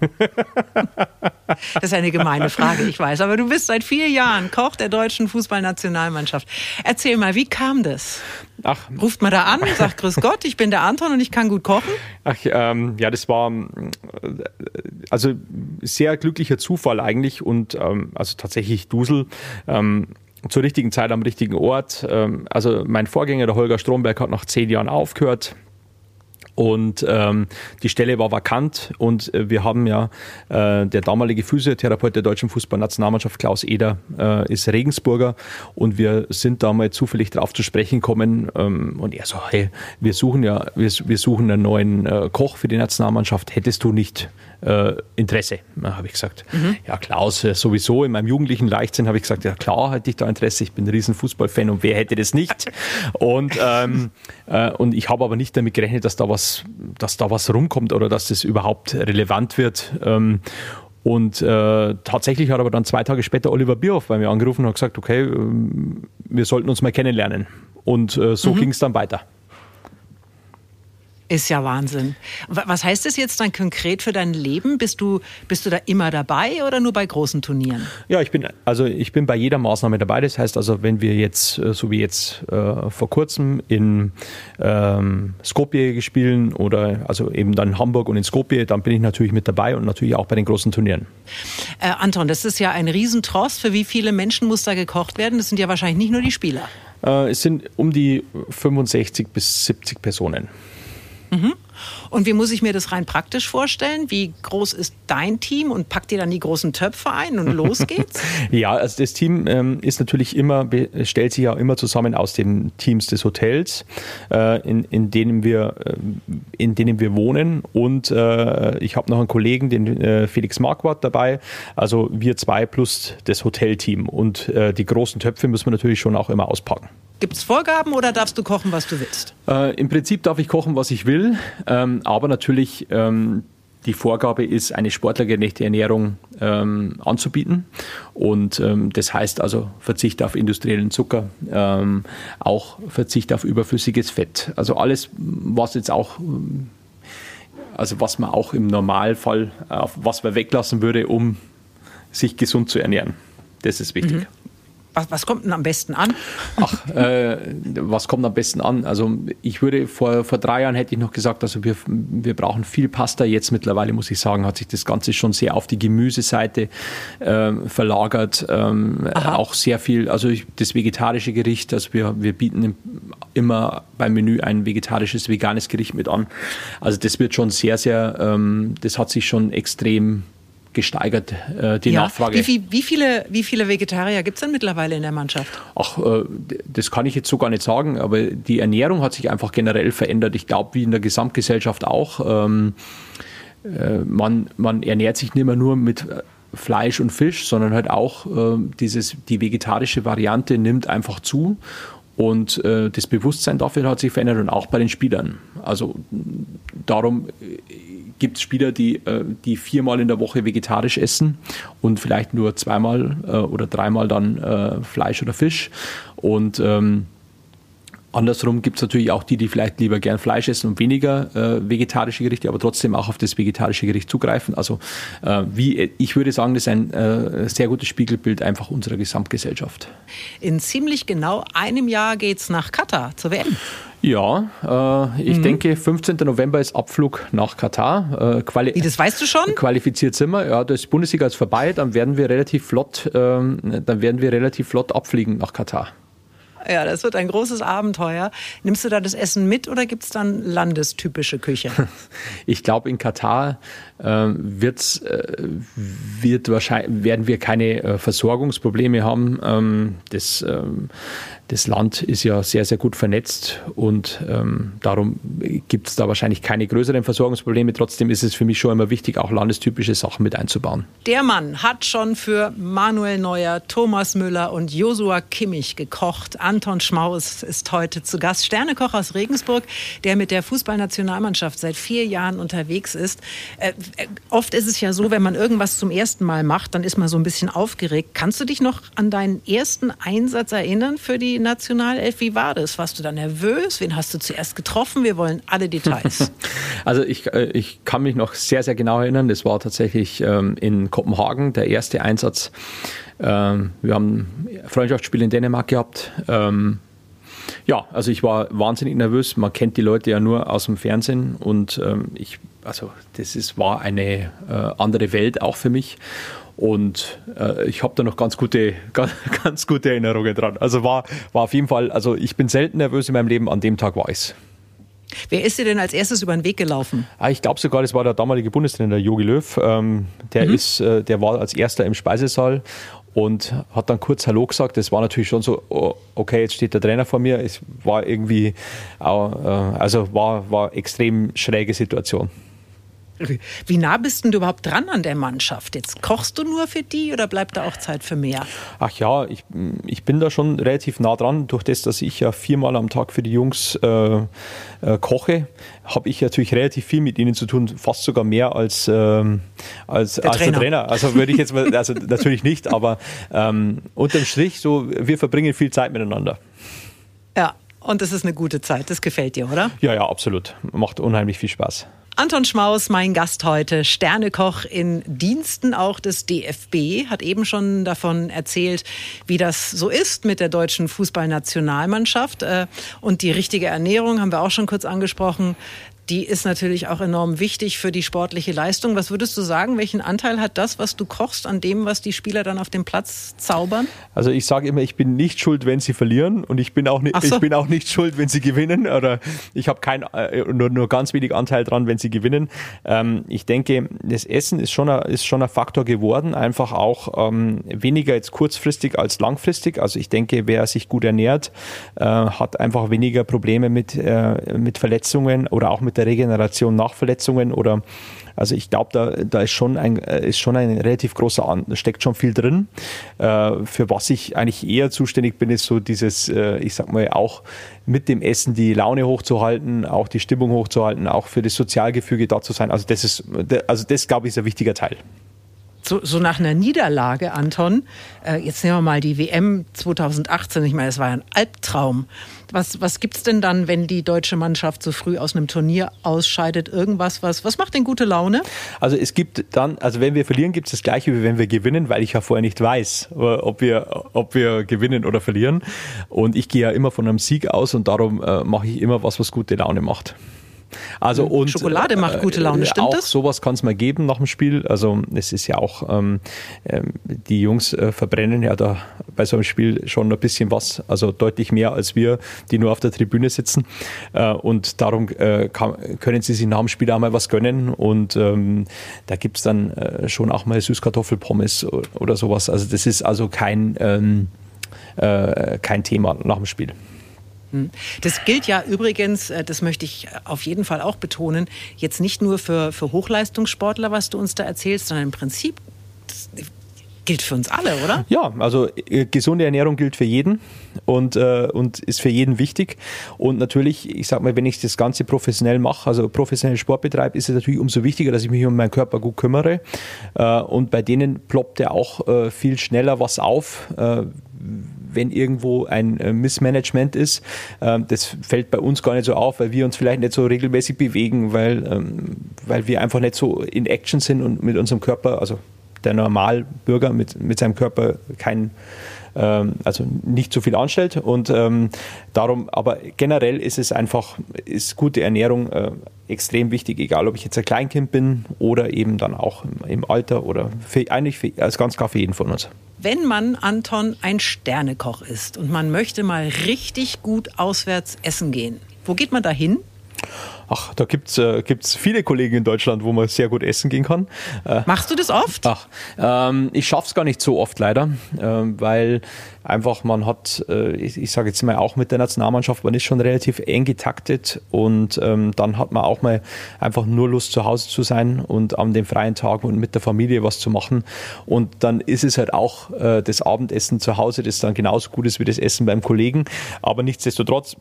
das ist eine gemeine Frage, ich weiß. Aber du bist seit vier Jahren Koch der deutschen Fußballnationalmannschaft. Erzähl mal, wie kam das? Ach, Ruft man da an, sagt Grüß Gott, ich bin der Anton und ich kann gut kochen? Ach, ähm, ja, das war äh, also sehr glücklicher Zufall eigentlich und ähm, also tatsächlich Dusel. Ähm, zur richtigen Zeit am richtigen Ort. Ähm, also mein Vorgänger, der Holger Stromberg, hat nach zehn Jahren aufgehört Und ähm, die Stelle war vakant und äh, wir haben ja, äh, der damalige Physiotherapeut der deutschen Fußballnationalmannschaft, Klaus Eder, äh, ist Regensburger und wir sind da mal zufällig drauf zu sprechen kommen ähm, und er so, hey, wir suchen ja, wir, wir suchen einen neuen äh, Koch für die Nationalmannschaft, hättest du nicht äh, Interesse. habe ich gesagt, mhm. ja Klaus, äh, sowieso in meinem jugendlichen Leichtsinn habe ich gesagt, ja klar hätte ich da Interesse, ich bin ein riesen Fußballfan und wer hätte das nicht? Und, ähm, äh, und ich habe aber nicht damit gerechnet, dass da was, dass da was rumkommt oder dass das überhaupt relevant wird. Ähm, und äh, tatsächlich hat aber dann zwei Tage später Oliver Bierhoff bei mir angerufen und hat gesagt, okay, ähm, wir sollten uns mal kennenlernen. Und äh, so mhm. ging es dann weiter. Ist ja Wahnsinn. Was heißt das jetzt dann konkret für dein Leben? Bist du, bist du da immer dabei oder nur bei großen Turnieren? Ja, ich bin, also ich bin bei jeder Maßnahme dabei. Das heißt also, wenn wir jetzt, äh, so wie jetzt äh, vor kurzem in ähm, Skopje spielen oder also eben dann Hamburg und in Skopje, dann bin ich natürlich mit dabei und natürlich auch bei den großen Turnieren. Äh, Anton, das ist ja ein Riesentrost. Für wie viele Menschen muss da gekocht werden? Das sind ja wahrscheinlich nicht nur die Spieler. Äh, es sind um die 65 bis 70 Personen. Mhm. Und wie muss ich mir das rein praktisch vorstellen? Wie groß ist dein Team und packt ihr dann die großen Töpfe ein und los geht's? ja, also das Team ähm, ist natürlich immer, stellt sich ja immer zusammen aus den Teams des Hotels, äh, in, in, denen wir, äh, in denen wir wohnen. Und äh, ich habe noch einen Kollegen, den äh, Felix Marquardt dabei. Also wir zwei plus das Hotelteam. Und äh, die großen Töpfe müssen wir natürlich schon auch immer auspacken. Gibt es Vorgaben oder darfst du kochen, was du willst? Äh, Im Prinzip darf ich kochen, was ich will, ähm, aber natürlich ähm, die Vorgabe ist, eine sportlergerechte Ernährung ähm, anzubieten. Und ähm, das heißt also Verzicht auf industriellen Zucker, ähm, auch Verzicht auf überflüssiges Fett. Also alles, was jetzt auch, also was man auch im Normalfall, auf was man weglassen würde, um sich gesund zu ernähren. Das ist wichtig. Mhm. Was, was, kommt denn am besten an? Ach, äh, was kommt am besten an? Also ich würde vor, vor drei Jahren hätte ich noch gesagt, also wir, wir brauchen viel Pasta. Jetzt mittlerweile muss ich sagen, hat sich das Ganze schon sehr auf die Gemüseseite äh, verlagert. Ähm, auch sehr viel, also das vegetarische Gericht, also wir, wir bieten immer beim Menü ein vegetarisches, veganes Gericht mit an. Also das wird schon sehr, sehr, ähm, das hat sich schon extrem gesteigert, äh, die ja. Nachfrage. Wie, wie, wie, viele, wie viele Vegetarier gibt es denn mittlerweile in der Mannschaft? Ach, äh, das kann ich jetzt so gar nicht sagen, aber die Ernährung hat sich einfach generell verändert. Ich glaube, wie in der Gesamtgesellschaft auch. Ähm, äh, man, man ernährt sich nicht mehr nur mit äh, Fleisch und Fisch, sondern halt auch äh, dieses, die vegetarische Variante nimmt einfach zu. Und äh, das Bewusstsein dafür hat sich verändert und auch bei den Spielern. Also darum gibt es Spieler, die, äh, die viermal in der Woche vegetarisch essen und vielleicht nur zweimal äh, oder dreimal dann äh, Fleisch oder Fisch. Und ähm, Andersrum gibt es natürlich auch die, die vielleicht lieber gern Fleisch essen und weniger äh, vegetarische Gerichte, aber trotzdem auch auf das vegetarische Gericht zugreifen. Also äh, wie ich würde sagen, das ist ein äh, sehr gutes Spiegelbild einfach unserer Gesamtgesellschaft. In ziemlich genau einem Jahr geht es nach Katar zur WM. Ja, äh, ich mhm. denke, 15. November ist Abflug nach Katar. Äh, Wie, das weißt du schon? Qualifiziert sind wir. Ja, das Bundesliga ist vorbei, dann werden wir relativ flott, ähm, dann werden wir relativ flott abfliegen nach Katar. Ja, das wird ein großes Abenteuer. Nimmst du da das Essen mit oder gibt es dann landestypische Küche? Ich glaube, in Katar äh, wird's, äh, wird wahrscheinlich, werden wir keine äh, Versorgungsprobleme haben. Ähm, das, ähm, das Land ist ja sehr, sehr gut vernetzt und ähm, darum gibt es da wahrscheinlich keine größeren Versorgungsprobleme. Trotzdem ist es für mich schon immer wichtig, auch landestypische Sachen mit einzubauen. Der Mann hat schon für Manuel Neuer, Thomas Müller und Josua Kimmich gekocht. Anton Schmaus ist heute zu Gast. Sternekoch aus Regensburg, der mit der Fußballnationalmannschaft seit vier Jahren unterwegs ist. Äh, oft ist es ja so, wenn man irgendwas zum ersten Mal macht, dann ist man so ein bisschen aufgeregt. Kannst du dich noch an deinen ersten Einsatz erinnern für die Nationalelf. Wie war das? Warst du da nervös? Wen hast du zuerst getroffen? Wir wollen alle Details. Also ich, äh, ich kann mich noch sehr, sehr genau erinnern. Das war tatsächlich ähm, in Kopenhagen der erste Einsatz. Ähm, wir haben Freundschaftsspiele in Dänemark gehabt. Ähm, ja, also ich war wahnsinnig nervös. Man kennt die Leute ja nur aus dem Fernsehen und ich, also das ist, war eine äh, andere Welt auch für mich. Und äh, ich habe da noch ganz gute, ganz, ganz, gute Erinnerungen dran. Also war, war auf jeden Fall, also ich bin selten nervös in meinem Leben, an dem Tag war ich's. Wer ist dir denn als erstes über den Weg gelaufen? Ah, ich glaube sogar, das war der damalige Bundestrainer Jogi Löw. Ähm, der, mhm. ist, äh, der war als erster im Speisesaal und hat dann kurz Hallo gesagt. Das war natürlich schon so, oh, okay, jetzt steht der Trainer vor mir. Es war irgendwie, äh, also war, war extrem schräge Situation. Wie nah bist denn du überhaupt dran an der Mannschaft? Jetzt kochst du nur für die oder bleibt da auch Zeit für mehr? Ach ja, ich, ich bin da schon relativ nah dran. Durch das, dass ich ja viermal am Tag für die Jungs äh, äh, koche, habe ich natürlich relativ viel mit ihnen zu tun, fast sogar mehr als, ähm, als, der, als Trainer. der Trainer. Also würde ich jetzt mal, also natürlich nicht, aber ähm, unterm Strich, so, wir verbringen viel Zeit miteinander. Ja, und das ist eine gute Zeit. Das gefällt dir, oder? Ja, ja, absolut. Macht unheimlich viel Spaß. Anton Schmaus, mein Gast heute, Sternekoch in Diensten auch des DFB, hat eben schon davon erzählt, wie das so ist mit der deutschen Fußballnationalmannschaft. Äh, und die richtige Ernährung haben wir auch schon kurz angesprochen die ist natürlich auch enorm wichtig für die sportliche Leistung. Was würdest du sagen, welchen Anteil hat das, was du kochst, an dem, was die Spieler dann auf dem Platz zaubern? Also ich sage immer, ich bin nicht schuld, wenn sie verlieren und ich bin auch, nicht, so. ich bin auch nicht schuld, wenn sie gewinnen oder ich habe kein, äh, nur, nur ganz wenig Anteil dran, wenn sie gewinnen. Ähm, ich denke, das Essen ist schon, ein, ist schon ein Faktor geworden, einfach auch ähm, weniger jetzt kurzfristig als langfristig. Also ich denke, wer sich gut ernährt, äh, hat einfach weniger Probleme mit, äh, mit Verletzungen oder auch mit der Regeneration nach Verletzungen oder also ich glaube, da, da ist schon ein, ist schon ein relativ großer An, steckt schon viel drin. Äh, für was ich eigentlich eher zuständig bin, ist so dieses, äh, ich sag mal, auch mit dem Essen die Laune hochzuhalten, auch die Stimmung hochzuhalten, auch für das Sozialgefüge da zu sein. Also das ist, also das glaube ich ist ein wichtiger Teil so, so nach einer Niederlage, Anton, äh, jetzt nehmen wir mal die WM 2018, ich meine, es war ein Albtraum. Was, was gibt es denn dann, wenn die deutsche Mannschaft so früh aus einem Turnier ausscheidet? Irgendwas, was, was macht denn gute Laune? Also es gibt dann, also wenn wir verlieren, gibt es das gleiche, wie wenn wir gewinnen, weil ich ja vorher nicht weiß, äh, ob wir, ob wir gewinnen oder verlieren. Und ich gehe ja immer von einem Sieg aus und darum äh, mache ich immer was, was gute Laune macht. Also hm, und Schokolade macht gute Laune, äh, stimmt auch das? Sowas kann es mal geben nach dem Spiel. Also es ist ja auch, ähm, ähm, die Jungs äh, verbrennen ja da bei so einem Spiel schon ein bisschen was, also deutlich mehr als wir, die nur auf der Tribüne sitzen. Äh, und darum äh, kann, können sie sich nach dem Spiel auch mal was gönnen. Und ähm, da gibt es dann äh, schon auch mal Süßkartoffelpommes oder sowas. Also das ist also kein, ähm, äh, kein Thema nach dem Spiel. Hm. Das gilt ja übrigens, äh, das möchte ich auf jeden Fall auch betonen, jetzt nicht nur für, für Hochleistungssportler, was du uns da erzählst, sondern im Prinzip gilt für uns alle, oder? Ja, also äh, gesunde Ernährung gilt für jeden und, äh, und ist für jeden wichtig. Und natürlich, ich sag mal, wenn ich das Ganze professionell mache, also professionell Sport betreibe, ist es natürlich umso wichtiger, dass ich mich um meinen Körper gut kümmere. Äh, und bei denen ploppt ja auch äh, viel schneller was auf äh, wenn irgendwo ein äh, Missmanagement ist. Ähm, das fällt bei uns gar nicht so auf, weil wir uns vielleicht nicht so regelmäßig bewegen, weil, ähm, weil wir einfach nicht so in Action sind und mit unserem Körper, also der Normalbürger mit, mit seinem Körper kein ähm, also nicht so viel anstellt und ähm, darum, aber generell ist es einfach, ist gute Ernährung äh, extrem wichtig, egal ob ich jetzt ein Kleinkind bin oder eben dann auch im, im Alter oder für, eigentlich für, also ganz klar für jeden von uns. Wenn man, Anton, ein Sternekoch ist und man möchte mal richtig gut auswärts essen gehen, wo geht man da hin? Ach, da gibt es äh, gibt's viele Kollegen in Deutschland, wo man sehr gut essen gehen kann. Äh, Machst du das oft? Ach, ähm, ich schaffe es gar nicht so oft leider, äh, weil einfach man hat, äh, ich, ich sage jetzt mal auch mit der Nationalmannschaft, man ist schon relativ eng getaktet und ähm, dann hat man auch mal einfach nur Lust zu Hause zu sein und an den freien Tagen und mit der Familie was zu machen. Und dann ist es halt auch äh, das Abendessen zu Hause, das dann genauso gut ist wie das Essen beim Kollegen. Aber nichtsdestotrotz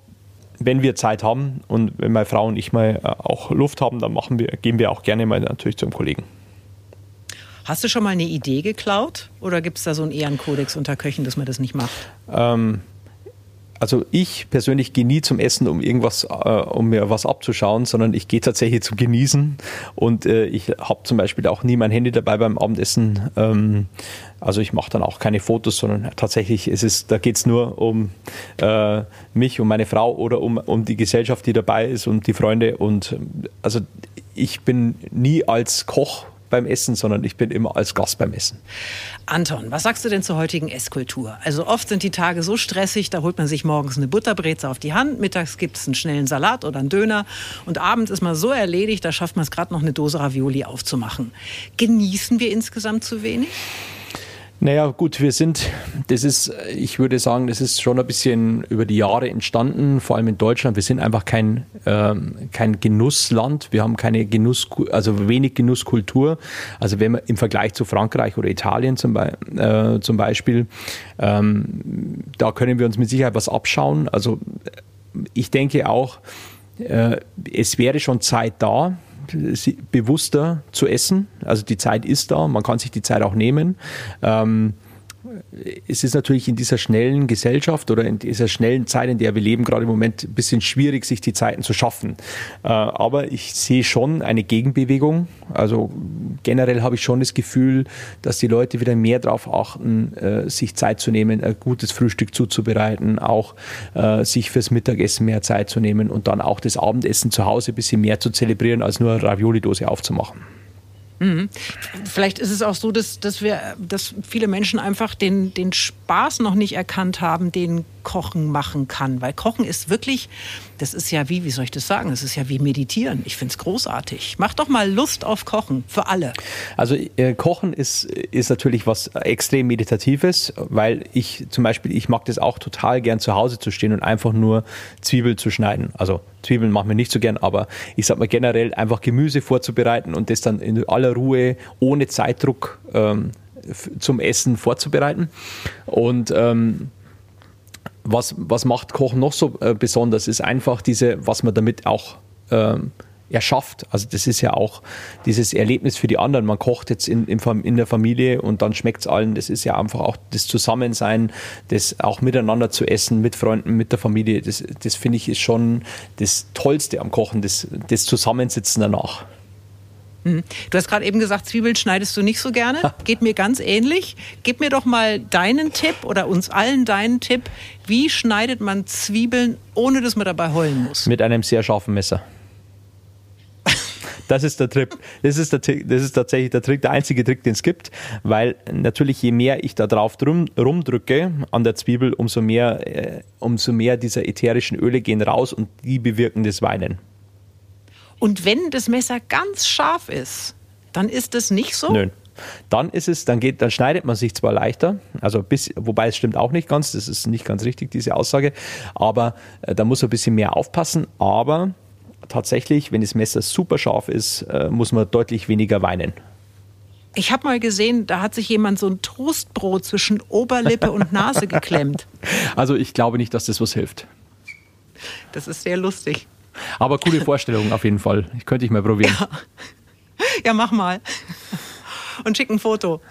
wenn wir Zeit haben und wenn meine Frau und ich mal äh, auch Luft haben, dann machen wir, gehen wir auch gerne mal natürlich zum Kollegen. Hast du schon mal eine Idee geklaut oder gibt es da so einen Ehrenkodex unter Köchen, dass man das nicht macht? Ähm, also ich persönlich gehe nie zum Essen, um irgendwas, äh, um mir was abzuschauen, sondern ich gehe tatsächlich zum Genießen und äh, ich habe zum Beispiel auch nie mein Handy dabei beim Abendessen. Ähm, also ich mache dann auch keine Fotos, sondern tatsächlich ist es, da geht es nur um äh, mich und meine Frau oder um, um die Gesellschaft, die dabei ist und die Freunde und also ich bin nie als Koch beim Essen, sondern ich bin immer als Gast beim Essen. Anton, was sagst du denn zur heutigen Esskultur? Also oft sind die Tage so stressig, da holt man sich morgens eine Butterbreze auf die Hand, mittags gibt es einen schnellen Salat oder einen Döner und abends ist man so erledigt, da schafft man es gerade noch eine Dose Ravioli aufzumachen. Genießen wir insgesamt zu wenig? Naja, gut, wir sind, das ist, ich würde sagen, das ist schon ein bisschen über die Jahre entstanden, vor allem in Deutschland. Wir sind einfach kein, ähm, kein Genussland. Wir haben keine Genuss, also wenig Genusskultur. Also wenn man im Vergleich zu Frankreich oder Italien zum, Be äh, zum Beispiel, ähm, da können wir uns mit Sicherheit was abschauen. Also ich denke auch, äh, es wäre schon Zeit da, bewusster zu essen. Also die Zeit ist da, man kann sich die Zeit auch nehmen. Ähm, es ist natürlich in dieser schnellen Gesellschaft oder in dieser schnellen Zeit, in der wir leben, gerade im Moment ein bisschen schwierig, sich die Zeiten zu schaffen. Äh, aber ich sehe schon eine Gegenbewegung. Also generell habe ich schon das Gefühl, dass die Leute wieder mehr darauf achten, äh, sich Zeit zu nehmen, ein gutes Frühstück zuzubereiten, auch äh, sich fürs Mittagessen mehr Zeit zu nehmen und dann auch das Abendessen zu Hause ein bisschen mehr zu zelebrieren, als nur eine Ravioli-Dose aufzumachen. Mhm. Vielleicht ist es auch so, dass, dass, wir, dass viele Menschen einfach den, den Spaß noch nicht erkannt haben, den Kochen machen kann. Weil Kochen ist wirklich, das ist ja wie, wie soll ich das sagen? Das ist ja wie Meditieren. Ich finde es großartig. Mach doch mal Lust auf Kochen für alle. Also äh, Kochen ist, ist natürlich was extrem Meditatives, weil ich zum Beispiel, ich mag das auch total gern zu Hause zu stehen und einfach nur Zwiebeln zu schneiden. Also Zwiebeln machen wir nicht so gern, aber ich sag mal generell einfach Gemüse vorzubereiten und das dann in aller Ruhe, ohne Zeitdruck ähm, zum Essen vorzubereiten. Und ähm, was, was macht Kochen noch so äh, besonders, ist einfach diese, was man damit auch ähm, erschafft. Also das ist ja auch dieses Erlebnis für die anderen. Man kocht jetzt in, in der Familie und dann schmeckt es allen. Das ist ja einfach auch das Zusammensein, das auch miteinander zu essen, mit Freunden, mit der Familie. Das, das finde ich ist schon das Tollste am Kochen, das, das Zusammensitzen danach. Hm. Du hast gerade eben gesagt, Zwiebeln schneidest du nicht so gerne. Geht mir ganz ähnlich. Gib mir doch mal deinen Tipp oder uns allen deinen Tipp. Wie schneidet man Zwiebeln, ohne dass man dabei heulen muss? Mit einem sehr scharfen Messer. Das ist der Trick. Das ist, der, das ist tatsächlich der Trick, der einzige Trick, den es gibt, weil natürlich je mehr ich da drauf drum, rumdrücke an der Zwiebel, umso mehr, äh, umso mehr dieser ätherischen Öle gehen raus und die bewirken das Weinen. Und wenn das Messer ganz scharf ist, dann ist es nicht so? Nö. Dann ist es, dann geht, dann schneidet man sich zwar leichter, also bis, wobei es stimmt auch nicht ganz, das ist nicht ganz richtig, diese Aussage, aber äh, da muss man ein bisschen mehr aufpassen, aber tatsächlich, wenn das Messer super scharf ist, äh, muss man deutlich weniger weinen. Ich habe mal gesehen, da hat sich jemand so ein Toastbrot zwischen Oberlippe und Nase geklemmt. Also ich glaube nicht, dass das was hilft. Das ist sehr lustig. Aber coole Vorstellung auf jeden Fall. Ich könnte ich mal probieren. Ja. ja, mach mal. Und schick ein Foto.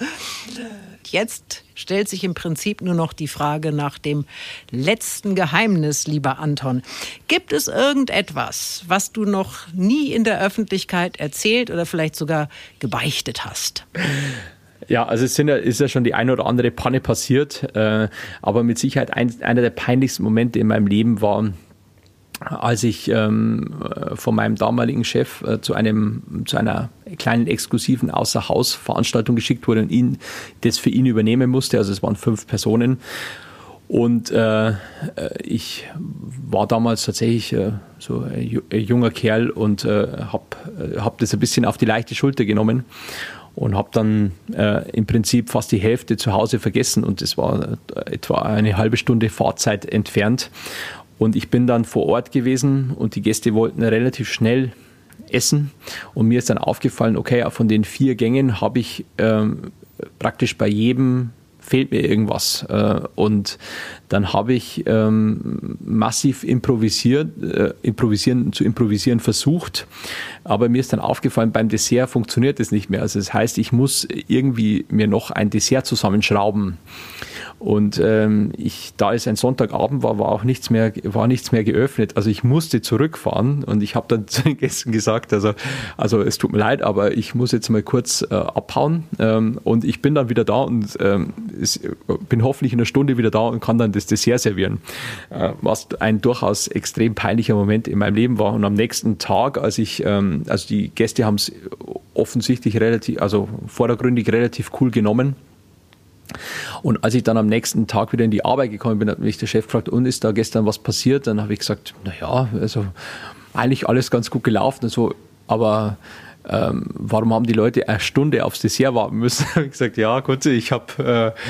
Jetzt stellt sich im Prinzip nur noch die Frage nach dem letzten Geheimnis, lieber Anton. Gibt es irgendetwas, was du noch nie in der Öffentlichkeit erzählt oder vielleicht sogar gebeichtet hast? Ja, also es sind ja, ist ja schon die eine oder andere Panne passiert, äh, aber mit Sicherheit ein, einer der peinlichsten Momente in meinem Leben war, als ich ähm, von meinem damaligen Chef äh, zu, einem, zu einer kleinen exklusiven Außerhausveranstaltung geschickt wurde und ihn das für ihn übernehmen musste. Also es waren fünf Personen. Und äh, ich war damals tatsächlich äh, so ein junger Kerl und äh, habe äh, hab das ein bisschen auf die leichte Schulter genommen und habe dann äh, im Prinzip fast die Hälfte zu Hause vergessen und es war etwa eine halbe Stunde Fahrzeit entfernt und ich bin dann vor Ort gewesen und die Gäste wollten relativ schnell essen. Und mir ist dann aufgefallen, okay, von den vier Gängen habe ich ähm, praktisch bei jedem fehlt mir irgendwas. Äh, und dann habe ich ähm, massiv improvisiert, äh, improvisieren, zu improvisieren versucht. Aber mir ist dann aufgefallen, beim Dessert funktioniert das nicht mehr. Also das heißt, ich muss irgendwie mir noch ein Dessert zusammenschrauben. Und ähm, ich, da es ein Sonntagabend war, war auch nichts mehr, war nichts mehr geöffnet. Also ich musste zurückfahren und ich habe dann zu den Gästen gesagt, also, also es tut mir leid, aber ich muss jetzt mal kurz äh, abhauen. Ähm, und ich bin dann wieder da und ähm, es, bin hoffentlich in einer Stunde wieder da und kann dann das Dessert servieren. Äh, was ein durchaus extrem peinlicher Moment in meinem Leben war. Und am nächsten Tag, als ich, ähm, also die Gäste haben es offensichtlich relativ, also vordergründig relativ cool genommen. Und als ich dann am nächsten Tag wieder in die Arbeit gekommen bin, hat mich der Chef gefragt, und ist da gestern was passiert? Dann habe ich gesagt, naja, also eigentlich alles ganz gut gelaufen und so, aber ähm, warum haben die Leute eine Stunde aufs Dessert warten müssen? ich gesagt, ja, gut, ich habe äh,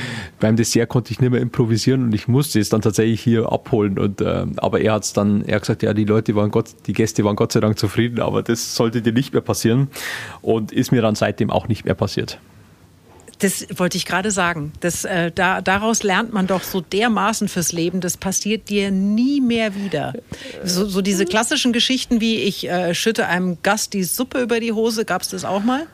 beim Dessert konnte ich nicht mehr improvisieren und ich musste es dann tatsächlich hier abholen. Und äh, aber er hat es dann, er hat gesagt, ja, die Leute waren Gott, die Gäste waren Gott sei Dank zufrieden, aber das sollte dir nicht mehr passieren und ist mir dann seitdem auch nicht mehr passiert. Das wollte ich gerade sagen. Das, äh, da, daraus lernt man doch so dermaßen fürs Leben. Das passiert dir nie mehr wieder. So, so diese klassischen Geschichten wie ich äh, schütte einem Gast die Suppe über die Hose, gab es das auch mal?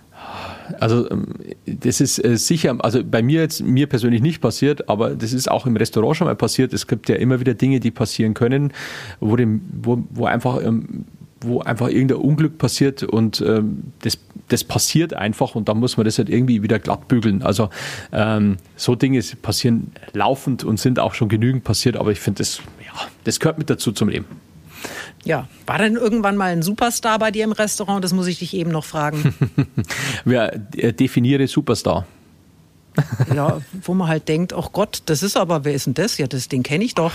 Also ähm, das ist äh, sicher, also bei mir jetzt mir persönlich nicht passiert, aber das ist auch im Restaurant schon mal passiert. Es gibt ja immer wieder Dinge, die passieren können, wo, dem, wo, wo einfach ähm, wo einfach irgendein Unglück passiert und ähm, das, das passiert einfach und dann muss man das halt irgendwie wieder glatt bügeln. Also ähm, so Dinge passieren laufend und sind auch schon genügend passiert, aber ich finde, das, ja, das gehört mit dazu zum Leben. Ja, war denn irgendwann mal ein Superstar bei dir im Restaurant? Das muss ich dich eben noch fragen. Wer äh, definiere Superstar? Ja, wo man halt denkt, oh Gott, das ist aber, wer ist denn das? Ja, das, den kenne ich doch.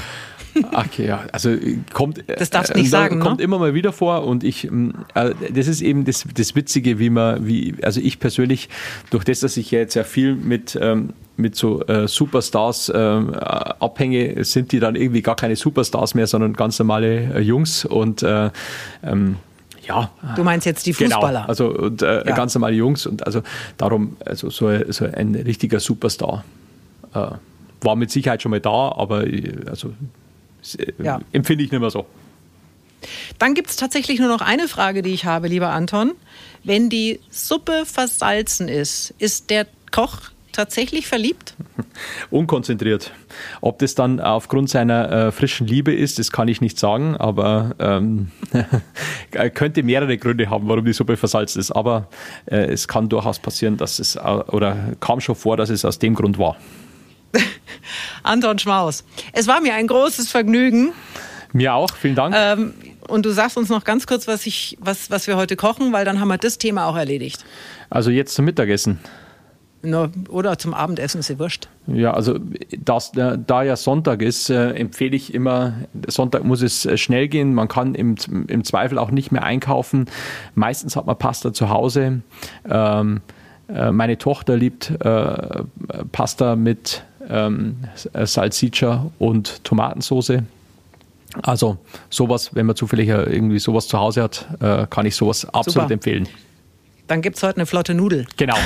Okay, ja, also kommt. Das darfst nicht äh, sagen. Kommt ne? immer mal wieder vor und ich, ähm, äh, das ist eben das, das Witzige, wie man, wie, also ich persönlich, durch das, dass ich ja jetzt ja viel mit, ähm, mit so äh, Superstars äh, abhänge, sind die dann irgendwie gar keine Superstars mehr, sondern ganz normale äh, Jungs und äh, ähm, ja. Du meinst jetzt die genau, Fußballer? Genau, also und, äh, ja. ganz normale Jungs und also darum, also so, so ein richtiger Superstar äh, war mit Sicherheit schon mal da, aber also äh, ja. empfinde ich nicht mehr so. Dann gibt es tatsächlich nur noch eine Frage, die ich habe, lieber Anton. Wenn die Suppe versalzen ist, ist der Koch tatsächlich verliebt? Unkonzentriert. Ob das dann aufgrund seiner äh, frischen Liebe ist, das kann ich nicht sagen, aber ähm, könnte mehrere Gründe haben, warum die Suppe versalzt ist. Aber äh, es kann durchaus passieren, dass es, äh, oder kam schon vor, dass es aus dem Grund war. Anton Schmaus. Es war mir ein großes Vergnügen. Mir auch, vielen Dank. Ähm, und du sagst uns noch ganz kurz, was, ich, was, was wir heute kochen, weil dann haben wir das Thema auch erledigt. Also jetzt zum Mittagessen. No, oder zum Abendessen ist ja wurscht. Ja, also das, äh, da ja Sonntag ist, äh, empfehle ich immer, Sonntag muss es äh, schnell gehen. Man kann im, im Zweifel auch nicht mehr einkaufen. Meistens hat man Pasta zu Hause. Ähm, äh, meine Tochter liebt äh, Pasta mit ähm, Salsiccia und Tomatensauce. Also sowas, wenn man zufällig irgendwie sowas zu Hause hat, äh, kann ich sowas absolut Super. empfehlen. Dann gibt es heute eine flotte Nudel. Genau.